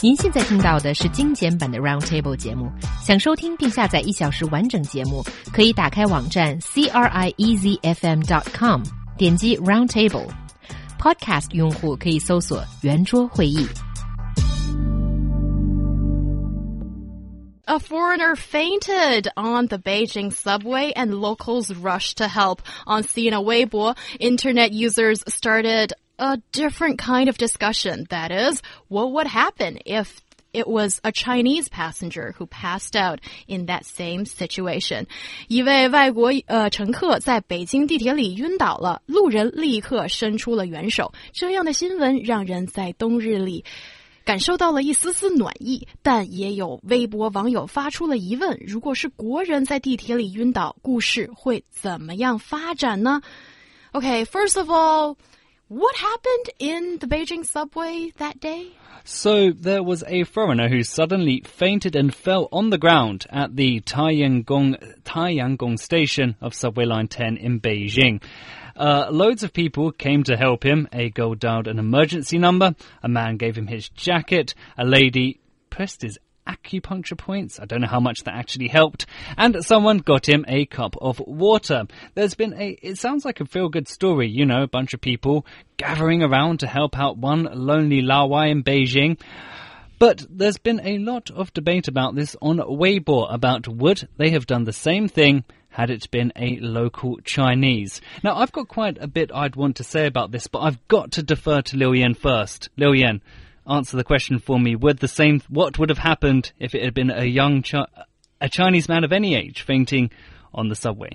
您现在听到的是精简版的 Roundtable 节目。想收听并下载一小时完整节目，可以打开网站 c r i e z f m dot com，点击 Roundtable。Podcast 用户可以搜索圆桌会议。A foreigner fainted on the Beijing subway and locals rushed to help. On Sina Weibo, internet users started a different kind of discussion. That is, what would happen if it was a Chinese passenger who passed out in that same situation. 一位外国呃乘客在北京地铁里晕倒了，路人立刻伸出了援手。这样的新闻让人在冬日里。感受到了一丝丝暖意，但也有微博网友发出了疑问：如果是国人在地铁里晕倒，故事会怎么样发展呢？Okay, first of all, what happened in the Beijing subway that day? So there was a foreigner who suddenly fainted and fell on the ground at the Taiyanggong, Taiyanggong station of subway line 10 in Beijing. Uh, loads of people came to help him. A girl dialed an emergency number. A man gave him his jacket. A lady pressed his acupuncture points. I don't know how much that actually helped. And someone got him a cup of water. There's been a, it sounds like a feel good story, you know, a bunch of people gathering around to help out one lonely Lao Wai in Beijing. But there's been a lot of debate about this on Weibo about would they have done the same thing had it been a local Chinese. Now, I've got quite a bit I'd want to say about this, but I've got to defer to Liu Yan first. Liu Yan, answer the question for me. Would the same, what would have happened if it had been a young, Chi a Chinese man of any age fainting on the subway?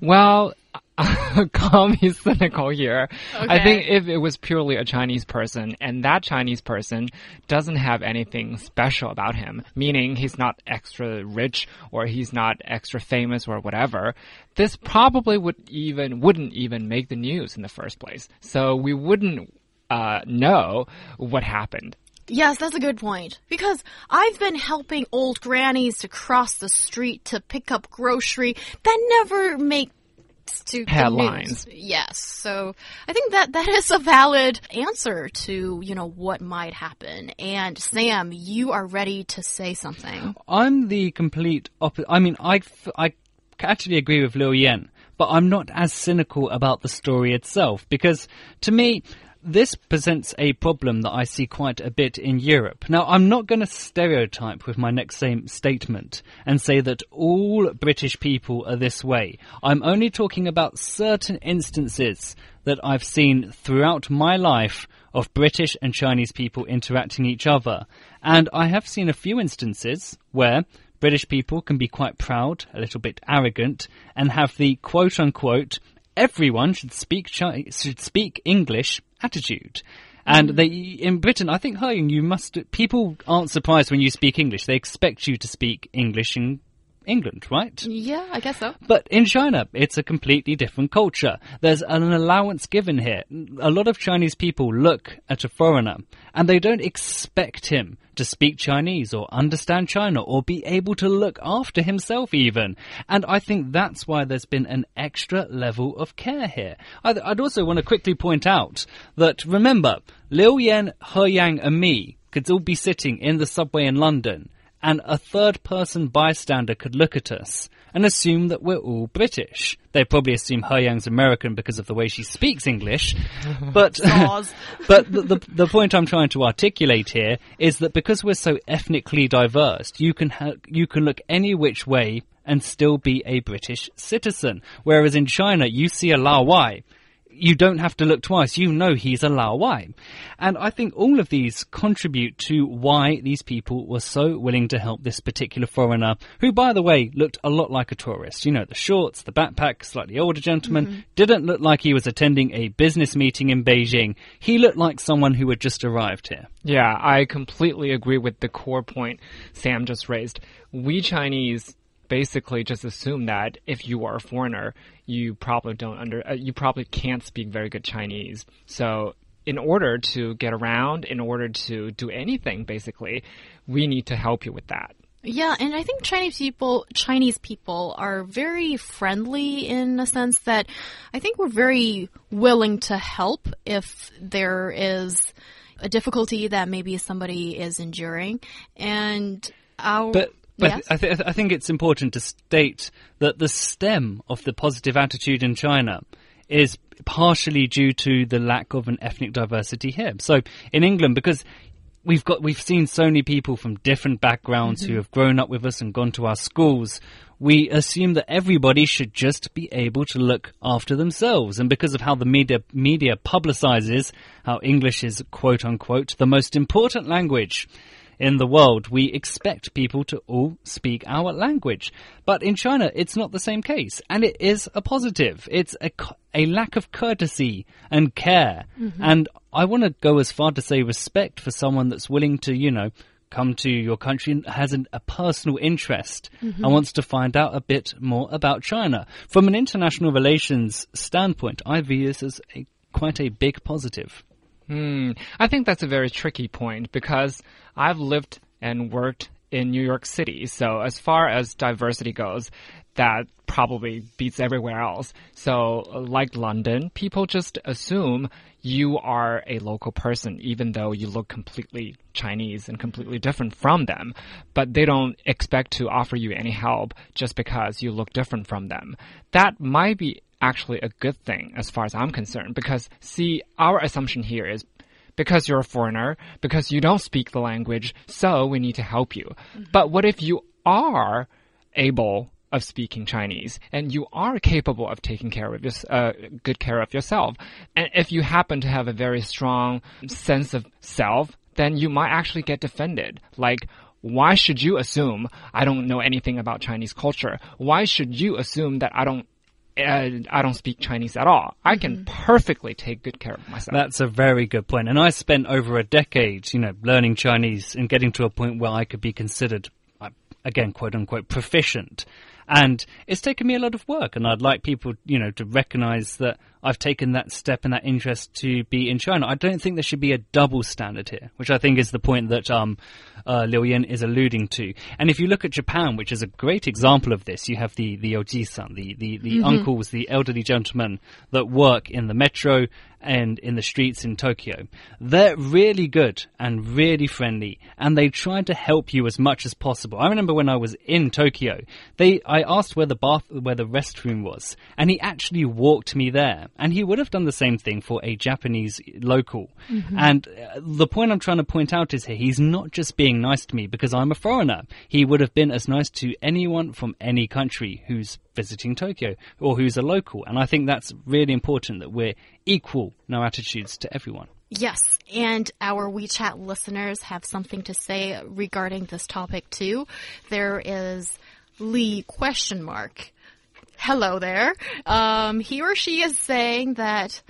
Well, call me cynical here. Okay. I think if it was purely a Chinese person and that Chinese person doesn't have anything special about him, meaning he's not extra rich or he's not extra famous or whatever, this probably would even wouldn't even make the news in the first place. So we wouldn't uh, know what happened. Yes, that's a good point. Because I've been helping old grannies to cross the street to pick up grocery that never make to the Headlines. news. Yes. So I think that that is a valid answer to, you know, what might happen. And Sam, you are ready to say something. I'm the complete opposite. I mean, I, I actually agree with Liu Yan, but I'm not as cynical about the story itself because to me, this presents a problem that I see quite a bit in Europe. Now, I'm not going to stereotype with my next same statement and say that all British people are this way. I'm only talking about certain instances that I've seen throughout my life of British and Chinese people interacting each other. And I have seen a few instances where British people can be quite proud, a little bit arrogant, and have the quote unquote everyone should speak Chi- should speak English attitude. And mm. they in Britain, I think, He Yang, you must. People aren't surprised when you speak English. They expect you to speak English in England, right? Yeah, I guess so. But in China, it's a completely different culture. There's an allowance given here. A lot of Chinese people look at a foreigner and they don't expect him to speak Chinese or understand China or be able to look after himself even. And I think that's why there's been an extra level of care here. I'd, I'd also want to quickly point out that remember, Liu Yan, He Yang and me could all be sitting in the subway in London and a third person bystander could look at us and assume that we're all British. They probably assume He Yang's American because of the way she speaks English. but but the, the the point I'm trying to articulate here is that because we're so ethnically diverse, you can ha- you can look any which way and still be a British citizen. Whereas in China, you see a Lao Wai you don't have to look twice. You know he's a Lao Wai. And I think all of these contribute to why these people were so willing to help this particular foreigner, who, by the way, looked a lot like a tourist. You know, the shorts, the backpack, slightly older gentleman, mm-hmm. didn't look like he was attending a business meeting in Beijing. He looked like someone who had just arrived here. Yeah, I completely agree with the core point Sam just raised. We Chinese basically just assume that if you are a foreigner, you probably don't under uh, you probably can't speak very good Chinese. So in order to get around, in order to do anything basically, we need to help you with that. Yeah, and I think Chinese people Chinese people are very friendly in a sense that I think we're very willing to help if there is a difficulty that maybe somebody is enduring. And our. But yes? I, th I think it's important to state that the stem of the positive attitude in China is partially due to the lack of an ethnic diversity here. So in England, because we've got we've seen so many people from different backgrounds who mm-hmm. have grown up with us and gone to our schools. We assume that everybody should just be able to look after themselves, and because of how the media media publicizes how English is quote unquote the most important language in the world, we expect people to all speak our language. But in China, it's not the same case, and it is a positive. It's a, a lack of courtesy and care. Mm-hmm. And I want to go as far to say respect for someone that's willing to, you know, come to your country and has an, a personal interest mm-hmm. and wants to find out a bit more about China. From an international relations standpoint, I view this as a, quite a big positive. Hmm. I think that's a very tricky point because I've lived and worked in New York City. So as far as diversity goes, that probably beats everywhere else. So like London, people just assume you are a local person, even though you look completely Chinese and completely different from them. But they don't expect to offer you any help just because you look different from them. That might be actually a good thing as far as I'm concerned because see, our assumption here is because you're a foreigner, because you don't speak the language, so we need to help you. But what if you are able of speaking Chinese and you are capable of taking care of your, uh, good care of yourself? And if you happen to have a very strong sense of self, then you might actually get defended. Like, why should you assume I don't know anything about Chinese culture? Why should you assume that I don't uh, I don't speak Chinese at all. I can perfectly take good care of myself. That's a very good point. And I spent over a decade, you know, learning Chinese and getting to a point where I could be considered, uh, again, quote unquote, proficient. And it's taken me a lot of work, and I'd like people, you know, to recognize that I've taken that step and that interest to be in China. I don't think there should be a double standard here, which I think is the point that um, uh, Liu Yin is alluding to. And if you look at Japan, which is a great example of this, you have the the oji-san, the the, the uncles, the elderly gentlemen that work in the metro and in the streets in Tokyo. They're really good and really friendly, and they try to help you as much as possible. I remember when I was in Tokyo, they I asked where the bath where the restroom was, and he actually walked me there. And he would have done the same thing for a Japanese local. And uh, the point I'm trying to point out is here, he's not just being nice to me because I'm a foreigner. He would have been as nice to anyone from any country who's visiting Tokyo or who's a local. And I think that's really important that we're equal in our attitudes to everyone. Yes, and our WeChat listeners have something to say regarding this topic too. There is Lee question mark. Hello there. Um, he or she is saying that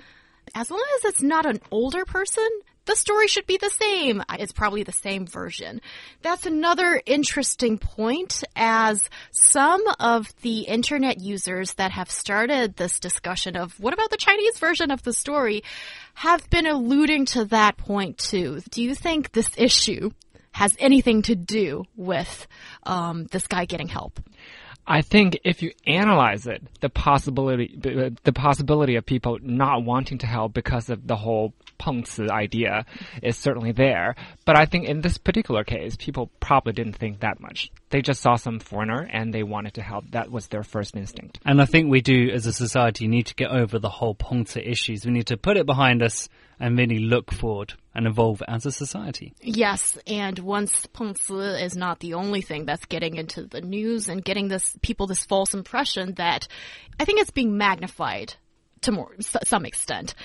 as long as it's not an older person, the story should be the same. It's probably the same version. That's another interesting point as some of the internet users that have started this discussion of what about the Chinese version of the story have been alluding to that point too. Do you think this issue has anything to do with um, this guy getting help? I think if you analyze it, the possibility the possibility of people not wanting to help because of the whole 碰瓷 idea is certainly there. But I think in this particular case, people probably didn't think that much. They just saw some foreigner and they wanted to help. That was their first instinct. And I think we do, as a society, need to get over the whole Pengci issues. We need to put it behind us and really look forward and evolve as a society. Yes, and once Peng is not the only thing that's getting into the news and getting this people this false impression that I think it's being magnified to more some extent.